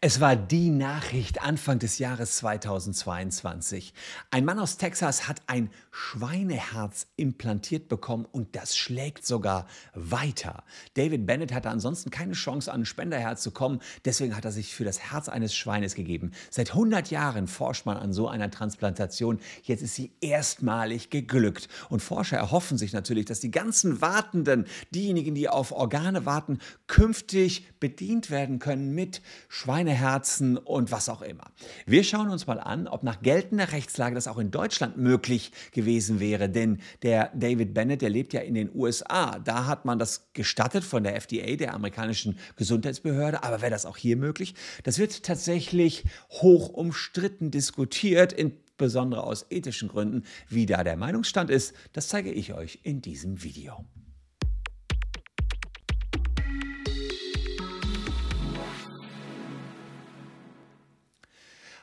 Es war die Nachricht Anfang des Jahres 2022. Ein Mann aus Texas hat ein Schweineherz implantiert bekommen und das schlägt sogar weiter. David Bennett hatte ansonsten keine Chance, an ein Spenderherz zu kommen, deswegen hat er sich für das Herz eines Schweines gegeben. Seit 100 Jahren forscht man an so einer Transplantation. Jetzt ist sie erstmalig geglückt. Und Forscher erhoffen sich natürlich, dass die ganzen Wartenden, diejenigen, die auf Organe warten, künftig bedient werden können mit Schweineherzen und was auch immer. Wir schauen uns mal an, ob nach geltender Rechtslage das auch in Deutschland möglich gewesen wäre. Denn der David Bennett, der lebt ja in den USA. Da hat man das gestattet von der FDA, der amerikanischen Gesundheitsbehörde. Aber wäre das auch hier möglich? Das wird tatsächlich hoch umstritten diskutiert, insbesondere aus ethischen Gründen. Wie da der Meinungsstand ist, das zeige ich euch in diesem Video.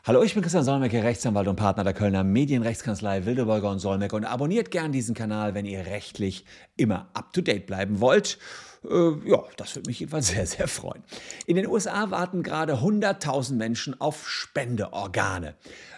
Hallo, ich bin Christian Solmecke, Rechtsanwalt und Partner der Kölner Medienrechtskanzlei Wildeborger und Solmecke und abonniert gern diesen Kanal, wenn ihr rechtlich immer up to date bleiben wollt. Äh, ja, das würde mich jedenfalls sehr, sehr freuen. In den USA warten gerade 100.000 Menschen auf Spendeorgane.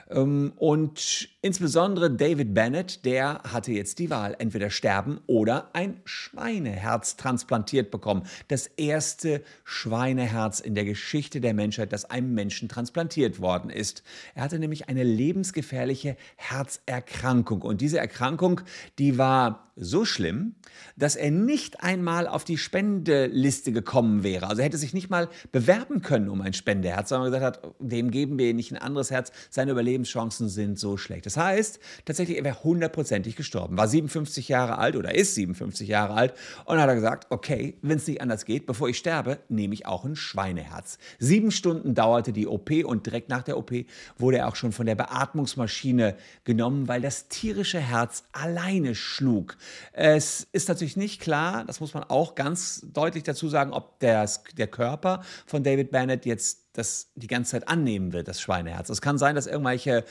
Ähm, und insbesondere David Bennett, der hatte jetzt die Wahl, entweder sterben oder ein Schweineherz transplantiert bekommen. Das erste Schweineherz in der Geschichte der Menschheit, das einem Menschen transplantiert worden ist. Er hatte nämlich eine lebensgefährliche Herzerkrankung. Und diese Erkrankung, die war so schlimm, dass er nicht einmal auf die Spendeliste gekommen wäre. Also er hätte sich nicht mal bewerben können um ein Spendeherz, sondern gesagt hat, dem geben wir nicht ein anderes Herz. Seine Überlebenschancen sind so schlecht. Das heißt, tatsächlich, er wäre hundertprozentig gestorben. War 57 Jahre alt oder ist 57 Jahre alt und hat er gesagt, okay, wenn es nicht anders geht, bevor ich sterbe, nehme ich auch ein Schweineherz. Sieben Stunden dauerte die OP und direkt nach der OP wurde er auch schon von der Beatmungsmaschine genommen, weil das tierische Herz alleine schlug. Es ist natürlich nicht klar, das muss man auch ganz deutlich dazu sagen, ob der, der Körper von David Bennett jetzt das die ganze Zeit annehmen wird, das Schweineherz. Es kann sein, dass irgendwelche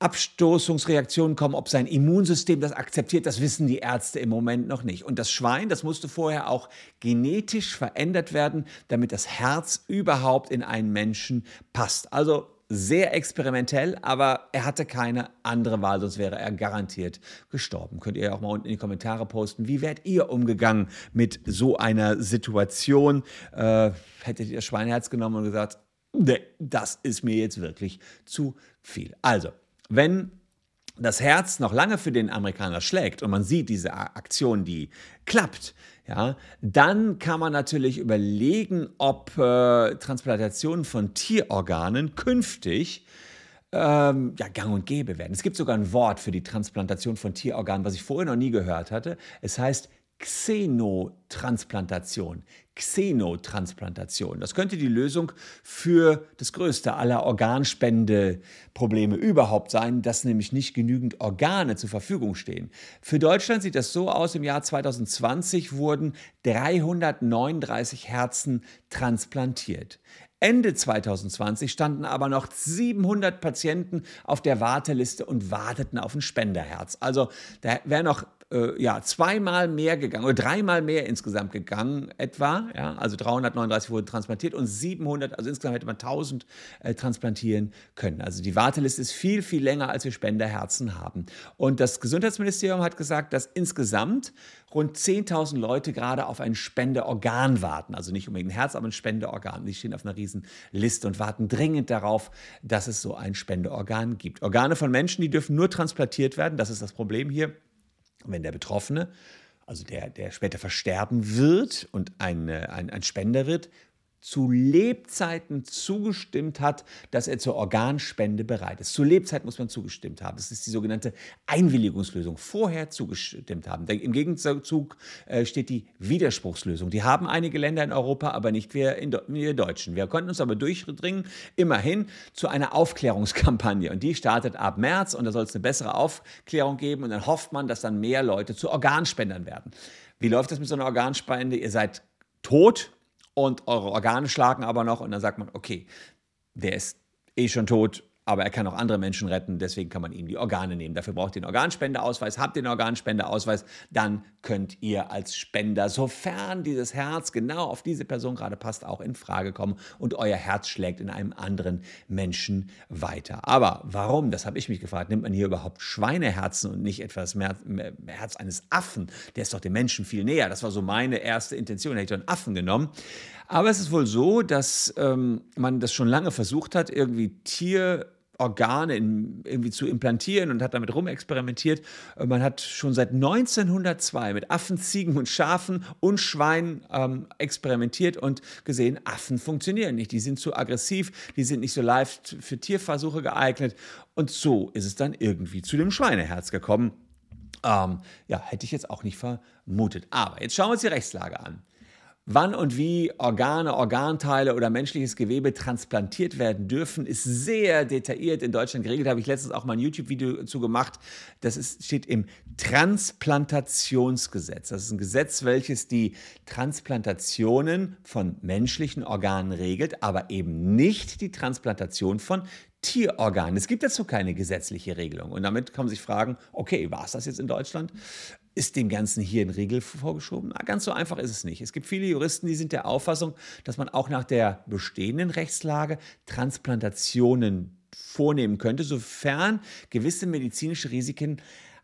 Abstoßungsreaktionen kommen, ob sein Immunsystem das akzeptiert, das wissen die Ärzte im Moment noch nicht. Und das Schwein, das musste vorher auch genetisch verändert werden, damit das Herz überhaupt in einen Menschen passt. Also sehr experimentell, aber er hatte keine andere Wahl, sonst wäre er garantiert gestorben. Könnt ihr auch mal unten in die Kommentare posten, wie wärt ihr umgegangen mit so einer Situation? Äh, hättet ihr das Schweineherz genommen und gesagt, nee, das ist mir jetzt wirklich zu viel. Also, wenn das Herz noch lange für den Amerikaner schlägt und man sieht diese Aktion, die klappt, ja, dann kann man natürlich überlegen, ob äh, Transplantationen von Tierorganen künftig ähm, ja, gang und gäbe werden. Es gibt sogar ein Wort für die Transplantation von Tierorganen, was ich vorher noch nie gehört hatte. Es heißt Xenotransplantation. Xenotransplantation. Das könnte die Lösung für das größte aller Organspendeprobleme überhaupt sein, dass nämlich nicht genügend Organe zur Verfügung stehen. Für Deutschland sieht das so aus, im Jahr 2020 wurden 339 Herzen transplantiert. Ende 2020 standen aber noch 700 Patienten auf der Warteliste und warteten auf ein Spenderherz. Also da wäre noch äh, ja, zweimal mehr gegangen oder dreimal mehr insgesamt gegangen etwa. Ja, also 339 wurden transplantiert und 700, also insgesamt hätte man 1000 äh, transplantieren können. Also die Warteliste ist viel, viel länger, als wir Spenderherzen haben. Und das Gesundheitsministerium hat gesagt, dass insgesamt rund 10.000 Leute gerade auf ein Spendeorgan warten. Also nicht unbedingt ein Herz, aber ein Spendeorgan. Die stehen auf einer riesen Liste und warten dringend darauf, dass es so ein Spendeorgan gibt. Organe von Menschen, die dürfen nur transplantiert werden. Das ist das Problem hier wenn der Betroffene, also der, der später versterben wird und ein, ein, ein Spender wird, zu Lebzeiten zugestimmt hat, dass er zur Organspende bereit ist. Zu Lebzeiten muss man zugestimmt haben. Das ist die sogenannte Einwilligungslösung. Vorher zugestimmt haben. Im Gegenzug äh, steht die Widerspruchslösung. Die haben einige Länder in Europa, aber nicht wir, in, wir Deutschen. Wir konnten uns aber durchdringen, immerhin, zu einer Aufklärungskampagne. Und die startet ab März und da soll es eine bessere Aufklärung geben. Und dann hofft man, dass dann mehr Leute zu Organspendern werden. Wie läuft das mit so einer Organspende? Ihr seid tot und eure Organe schlagen aber noch und dann sagt man, okay, der ist eh schon tot, aber er kann auch andere Menschen retten, deswegen kann man ihm die Organe nehmen. Dafür braucht ihr den Organspendeausweis. Habt ihr den Organspendeausweis, dann könnt ihr als Spender, sofern dieses Herz genau auf diese Person gerade passt, auch in Frage kommen und euer Herz schlägt in einem anderen Menschen weiter. Aber warum, das habe ich mich gefragt, nimmt man hier überhaupt Schweineherzen und nicht etwas mehr, mehr Herz eines Affen? Der ist doch dem Menschen viel näher. Das war so meine erste Intention. Hätte ich einen Affen genommen. Aber es ist wohl so, dass ähm, man das schon lange versucht hat, irgendwie Tier Organe in, irgendwie zu implantieren und hat damit rumexperimentiert. Äh, man hat schon seit 1902 mit Affen, Ziegen und Schafen und Schweinen ähm, experimentiert und gesehen, Affen funktionieren nicht. Die sind zu aggressiv, die sind nicht so live für Tierversuche geeignet. Und so ist es dann irgendwie zu dem Schweineherz gekommen. Ähm, ja, hätte ich jetzt auch nicht vermutet. Aber jetzt schauen wir uns die Rechtslage an. Wann und wie Organe, Organteile oder menschliches Gewebe transplantiert werden dürfen, ist sehr detailliert in Deutschland geregelt. Da habe ich letztens auch mal ein YouTube-Video zu gemacht. Das ist, steht im Transplantationsgesetz. Das ist ein Gesetz, welches die Transplantationen von menschlichen Organen regelt, aber eben nicht die Transplantation von Tierorganen. Es gibt dazu keine gesetzliche Regelung. Und damit kann man sich fragen, okay, war es das jetzt in Deutschland? Ist dem Ganzen hier ein Riegel vorgeschoben? Na, ganz so einfach ist es nicht. Es gibt viele Juristen, die sind der Auffassung, dass man auch nach der bestehenden Rechtslage Transplantationen vornehmen könnte, sofern gewisse medizinische Risiken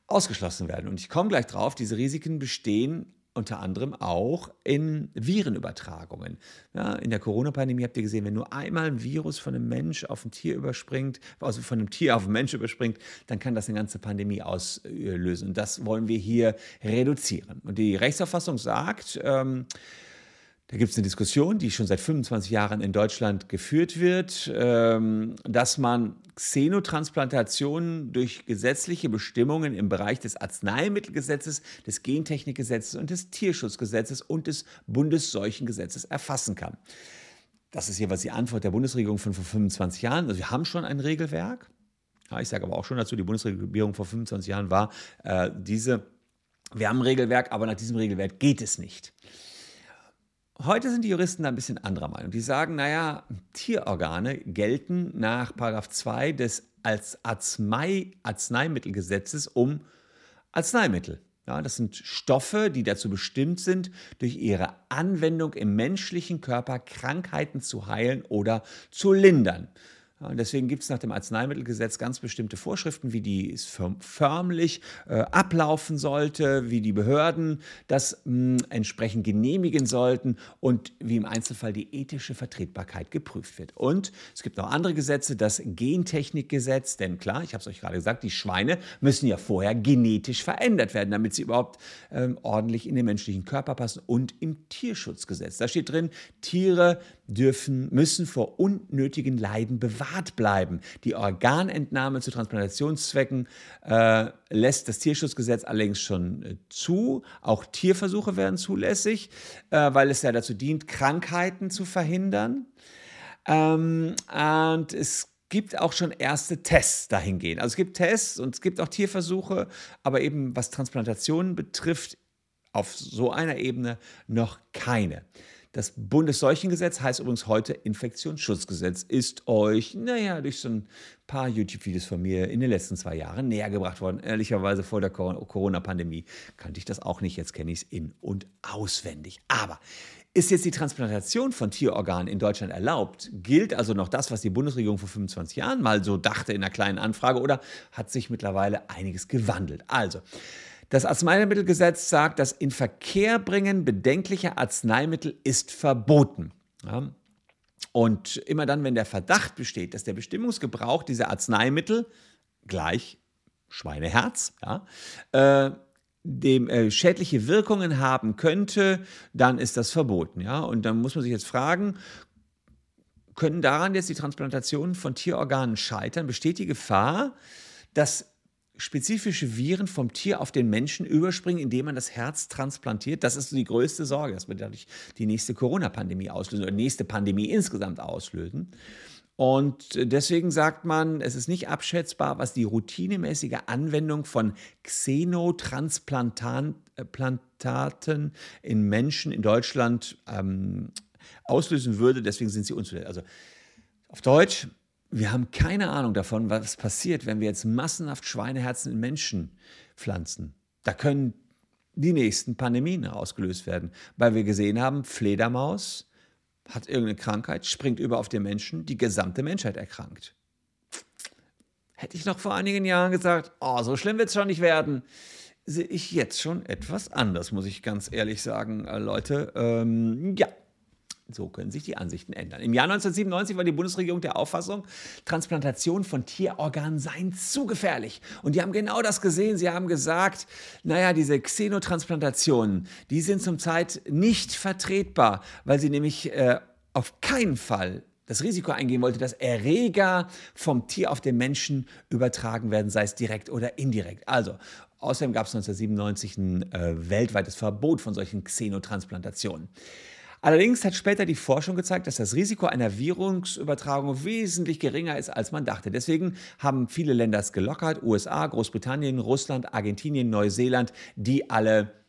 ausgeschlossen werden. Und ich komme gleich drauf, diese Risiken bestehen unter anderem auch in Virenübertragungen. Ja, in der Corona-Pandemie habt ihr gesehen, wenn nur einmal ein Virus von einem Mensch auf ein Tier überspringt, also von einem Tier auf einen Mensch überspringt, dann kann das eine ganze Pandemie auslösen. Und das wollen wir hier reduzieren. Und die Rechtsauffassung sagt, ähm, da gibt es eine Diskussion, die schon seit 25 Jahren in Deutschland geführt wird, ähm, dass man Xenotransplantationen durch gesetzliche Bestimmungen im Bereich des Arzneimittelgesetzes, des Gentechnikgesetzes und des Tierschutzgesetzes und des Bundesseuchengesetzes erfassen kann. Das ist jeweils die Antwort der Bundesregierung von vor 25 Jahren. Also wir haben schon ein Regelwerk. Ja, ich sage aber auch schon dazu, die Bundesregierung vor 25 Jahren war äh, diese, wir haben ein Regelwerk, aber nach diesem Regelwerk geht es nicht. Heute sind die Juristen da ein bisschen anderer Meinung. Die sagen, naja, Tierorgane gelten nach 2 des als Arznei, Arzneimittelgesetzes um Arzneimittel. Ja, das sind Stoffe, die dazu bestimmt sind, durch ihre Anwendung im menschlichen Körper Krankheiten zu heilen oder zu lindern. Und deswegen gibt es nach dem Arzneimittelgesetz ganz bestimmte Vorschriften, wie die förmlich äh, ablaufen sollte, wie die Behörden das mh, entsprechend genehmigen sollten und wie im Einzelfall die ethische Vertretbarkeit geprüft wird. Und es gibt noch andere Gesetze, das Gentechnikgesetz, denn klar, ich habe es euch gerade gesagt, die Schweine müssen ja vorher genetisch verändert werden, damit sie überhaupt ähm, ordentlich in den menschlichen Körper passen und im Tierschutzgesetz. Da steht drin, Tiere dürfen, müssen vor unnötigen Leiden bewahrt bleiben. Die Organentnahme zu Transplantationszwecken äh, lässt das Tierschutzgesetz allerdings schon äh, zu. Auch Tierversuche werden zulässig, äh, weil es ja dazu dient, Krankheiten zu verhindern. Ähm, und es gibt auch schon erste Tests dahingehend. Also es gibt Tests und es gibt auch Tierversuche, aber eben was Transplantationen betrifft, auf so einer Ebene noch keine. Das Bundesseuchengesetz heißt übrigens heute Infektionsschutzgesetz, ist euch, naja, durch so ein paar YouTube-Videos von mir in den letzten zwei Jahren näher gebracht worden. Ehrlicherweise vor der Corona-Pandemie kannte ich das auch nicht, jetzt kenne ich es in- und auswendig. Aber ist jetzt die Transplantation von Tierorganen in Deutschland erlaubt? Gilt also noch das, was die Bundesregierung vor 25 Jahren mal so dachte in einer kleinen Anfrage oder hat sich mittlerweile einiges gewandelt? Also, das Arzneimittelgesetz sagt, das Inverkehrbringen bedenklicher Arzneimittel ist verboten. Ja. Und immer dann, wenn der Verdacht besteht, dass der Bestimmungsgebrauch dieser Arzneimittel gleich Schweineherz, ja, äh, dem äh, schädliche Wirkungen haben könnte, dann ist das verboten. Ja? Und dann muss man sich jetzt fragen, können daran jetzt die Transplantationen von Tierorganen scheitern? Besteht die Gefahr, dass spezifische Viren vom Tier auf den Menschen überspringen, indem man das Herz transplantiert. Das ist die größte Sorge. Das wird dadurch die nächste Corona-Pandemie auslösen oder nächste Pandemie insgesamt auslösen. Und deswegen sagt man, es ist nicht abschätzbar, was die routinemäßige Anwendung von Xenotransplantaten in Menschen in Deutschland ähm, auslösen würde. Deswegen sind sie unzulässig. Also auf Deutsch, wir haben keine Ahnung davon, was passiert, wenn wir jetzt massenhaft Schweineherzen in Menschen pflanzen. Da können die nächsten Pandemien ausgelöst werden, weil wir gesehen haben, Fledermaus hat irgendeine Krankheit, springt über auf den Menschen, die gesamte Menschheit erkrankt. Hätte ich noch vor einigen Jahren gesagt, oh, so schlimm wird es schon nicht werden, sehe ich jetzt schon etwas anders, muss ich ganz ehrlich sagen, äh, Leute. Ähm, ja, so können sich die Ansichten ändern. Im Jahr 1997 war die Bundesregierung der Auffassung, Transplantation von Tierorganen seien zu gefährlich. Und die haben genau das gesehen. Sie haben gesagt, naja, diese Xenotransplantationen, die sind zum Zeit nicht vertretbar, weil sie nämlich äh, auf keinen Fall das Risiko eingehen wollte, dass Erreger vom Tier auf den Menschen übertragen werden, sei es direkt oder indirekt. Also, außerdem gab es 1997 ein äh, weltweites Verbot von solchen Xenotransplantationen. Allerdings hat später die Forschung gezeigt, dass das Risiko einer Virusübertragung wesentlich geringer ist, als man dachte. Deswegen haben viele Länder es gelockert, USA, Großbritannien, Russland, Argentinien, Neuseeland, die alle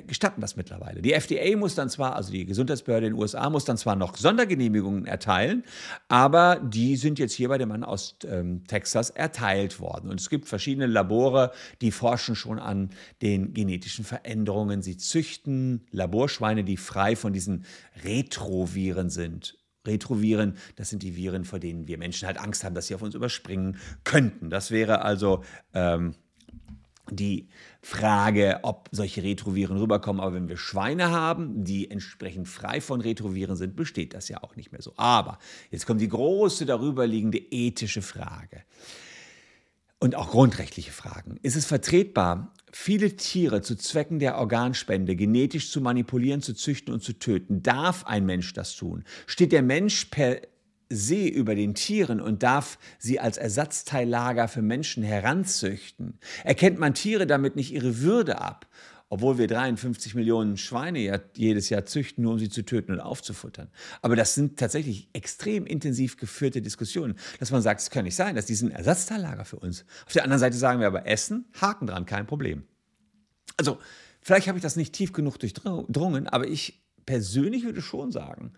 gestatten das mittlerweile. Die FDA muss dann zwar, also die Gesundheitsbehörde in den USA muss dann zwar noch Sondergenehmigungen erteilen, aber die sind jetzt hier bei dem Mann aus ähm, Texas erteilt worden. Und es gibt verschiedene Labore, die forschen schon an den genetischen Veränderungen. Sie züchten Laborschweine, die frei von diesen Retroviren sind. Retroviren, das sind die Viren, vor denen wir Menschen halt Angst haben, dass sie auf uns überspringen könnten. Das wäre also ähm, die Frage, ob solche Retroviren rüberkommen. Aber wenn wir Schweine haben, die entsprechend frei von Retroviren sind, besteht das ja auch nicht mehr so. Aber jetzt kommt die große darüberliegende ethische Frage und auch grundrechtliche Fragen. Ist es vertretbar, viele Tiere zu Zwecken der Organspende genetisch zu manipulieren, zu züchten und zu töten? Darf ein Mensch das tun? Steht der Mensch per See über den Tieren und darf sie als Ersatzteillager für Menschen heranzüchten, erkennt man Tiere damit nicht ihre Würde ab, obwohl wir 53 Millionen Schweine jedes Jahr züchten, nur um sie zu töten und aufzufuttern. Aber das sind tatsächlich extrem intensiv geführte Diskussionen, dass man sagt, es kann nicht sein, dass die sind Ersatzteillager für uns. Auf der anderen Seite sagen wir aber Essen, Haken dran, kein Problem. Also, vielleicht habe ich das nicht tief genug durchdrungen, aber ich persönlich würde schon sagen,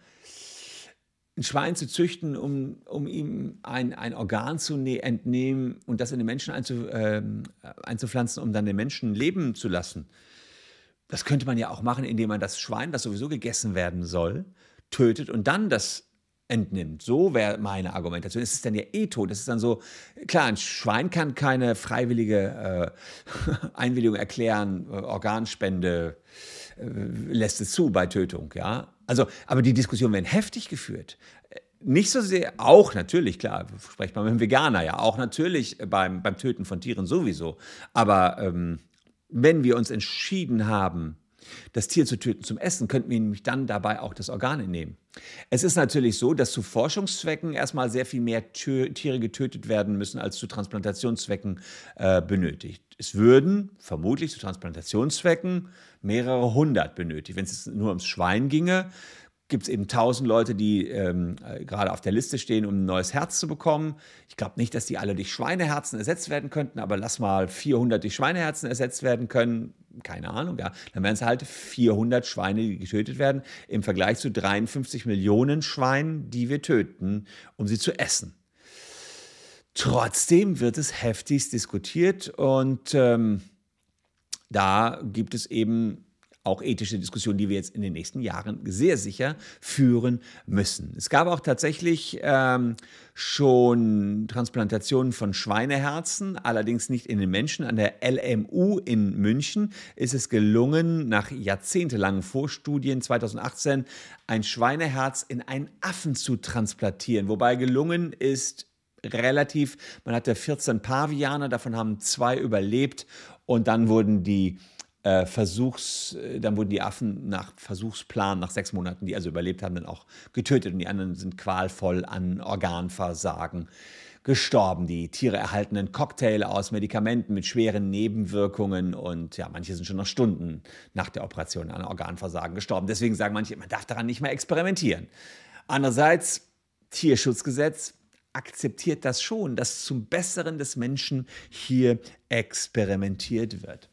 ein Schwein zu züchten, um, um ihm ein, ein Organ zu ne entnehmen und das in den Menschen einzu, äh, einzupflanzen, um dann den Menschen leben zu lassen. Das könnte man ja auch machen, indem man das Schwein, das sowieso gegessen werden soll, tötet und dann das entnimmt. So wäre meine Argumentation. Es ist dann ja eh tot. Das ist dann so, klar, ein Schwein kann keine freiwillige äh, Einwilligung erklären, äh, Organspende äh, lässt es zu bei Tötung, ja. Also, aber die Diskussionen werden heftig geführt. Nicht so sehr, auch natürlich, klar, spricht man mit einem Veganer, ja, auch natürlich beim, beim Töten von Tieren sowieso. Aber ähm, wenn wir uns entschieden haben, das Tier zu töten zum Essen, könnten wir nämlich dann dabei auch das Organ entnehmen. Es ist natürlich so, dass zu Forschungszwecken erstmal sehr viel mehr Tiere getötet werden müssen, als zu Transplantationszwecken äh, benötigt. Es würden vermutlich zu Transplantationszwecken mehrere hundert benötigt. Wenn es nur ums Schwein ginge, gibt es eben tausend Leute, die ähm, äh, gerade auf der Liste stehen, um ein neues Herz zu bekommen. Ich glaube nicht, dass die alle durch Schweineherzen ersetzt werden könnten, aber lass mal 400 durch Schweineherzen ersetzt werden können. Keine Ahnung, ja. Dann wären es halt 400 Schweine, die getötet werden, im Vergleich zu 53 Millionen Schweinen, die wir töten, um sie zu essen. Trotzdem wird es heftigst diskutiert und ähm, da gibt es eben auch ethische Diskussionen, die wir jetzt in den nächsten Jahren sehr sicher führen müssen. Es gab auch tatsächlich ähm, schon Transplantationen von Schweineherzen, allerdings nicht in den Menschen. An der LMU in München ist es gelungen, nach jahrzehntelangen Vorstudien 2018 ein Schweineherz in einen Affen zu transplantieren, wobei gelungen ist, relativ, man hatte 14 Pavianer, davon haben zwei überlebt und dann wurden die äh, Versuchs, äh, dann wurden die Affen nach Versuchsplan, nach sechs Monaten, die also überlebt haben, dann auch getötet und die anderen sind qualvoll an Organversagen gestorben. Die Tiere erhalten einen Cocktail aus Medikamenten mit schweren Nebenwirkungen und ja, manche sind schon nach Stunden nach der Operation an Organversagen gestorben. Deswegen sagen manche, man darf daran nicht mehr experimentieren. Andererseits, Tierschutzgesetz akzeptiert das schon, dass zum Besseren des Menschen hier experimentiert wird.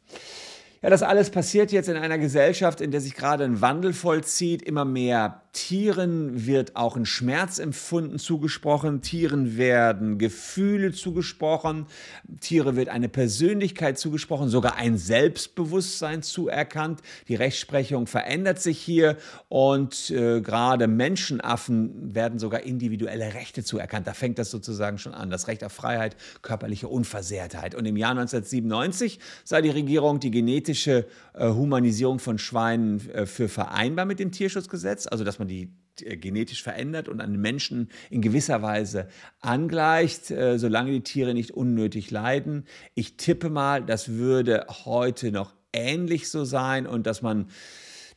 Ja, das alles passiert jetzt in einer Gesellschaft, in der sich gerade ein Wandel vollzieht. Immer mehr Tieren wird auch ein Schmerzempfunden zugesprochen, Tieren werden Gefühle zugesprochen, Tiere wird eine Persönlichkeit zugesprochen, sogar ein Selbstbewusstsein zuerkannt. Die Rechtsprechung verändert sich hier und äh, gerade Menschenaffen werden sogar individuelle Rechte zuerkannt. Da fängt das sozusagen schon an. Das Recht auf Freiheit, körperliche Unversehrtheit. Und im Jahr 1997 sah die Regierung die genetische äh, Humanisierung von Schweinen äh, für vereinbar mit dem Tierschutzgesetz, also dass man die äh, genetisch verändert und an den Menschen in gewisser Weise angleicht, äh, solange die Tiere nicht unnötig leiden. Ich tippe mal, das würde heute noch ähnlich so sein und dass man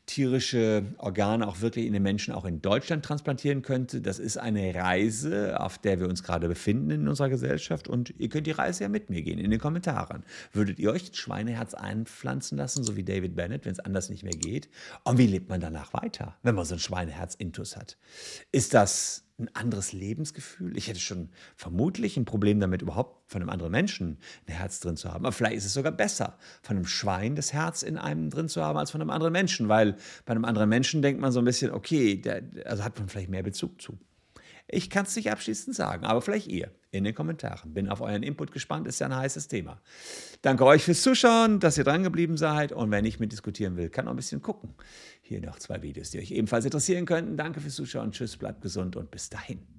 tierische Organe auch wirklich in den Menschen auch in Deutschland transplantieren könnte. Das ist eine Reise, auf der wir uns gerade befinden in unserer Gesellschaft und ihr könnt die Reise ja mit mir gehen in den Kommentaren. Würdet ihr euch ein Schweineherz einpflanzen lassen, so wie David Bennett, wenn es anders nicht mehr geht? Und wie lebt man danach weiter, wenn man so ein Schweineherz-Intus hat? Ist das ein anderes Lebensgefühl. Ich hätte schon vermutlich ein Problem damit, überhaupt von einem anderen Menschen ein Herz drin zu haben. Aber vielleicht ist es sogar besser, von einem Schwein das Herz in einem drin zu haben, als von einem anderen Menschen. Weil bei einem anderen Menschen denkt man so ein bisschen, okay, der, also hat man vielleicht mehr Bezug zu. Ich kann es nicht abschließend sagen, aber vielleicht ihr in den Kommentaren. Bin auf euren Input gespannt, ist ja ein heißes Thema. Danke euch fürs Zuschauen, dass ihr dran geblieben seid und wer nicht mitdiskutieren will, kann noch ein bisschen gucken. Hier noch zwei Videos, die euch ebenfalls interessieren könnten. Danke fürs Zuschauen, tschüss, bleibt gesund und bis dahin.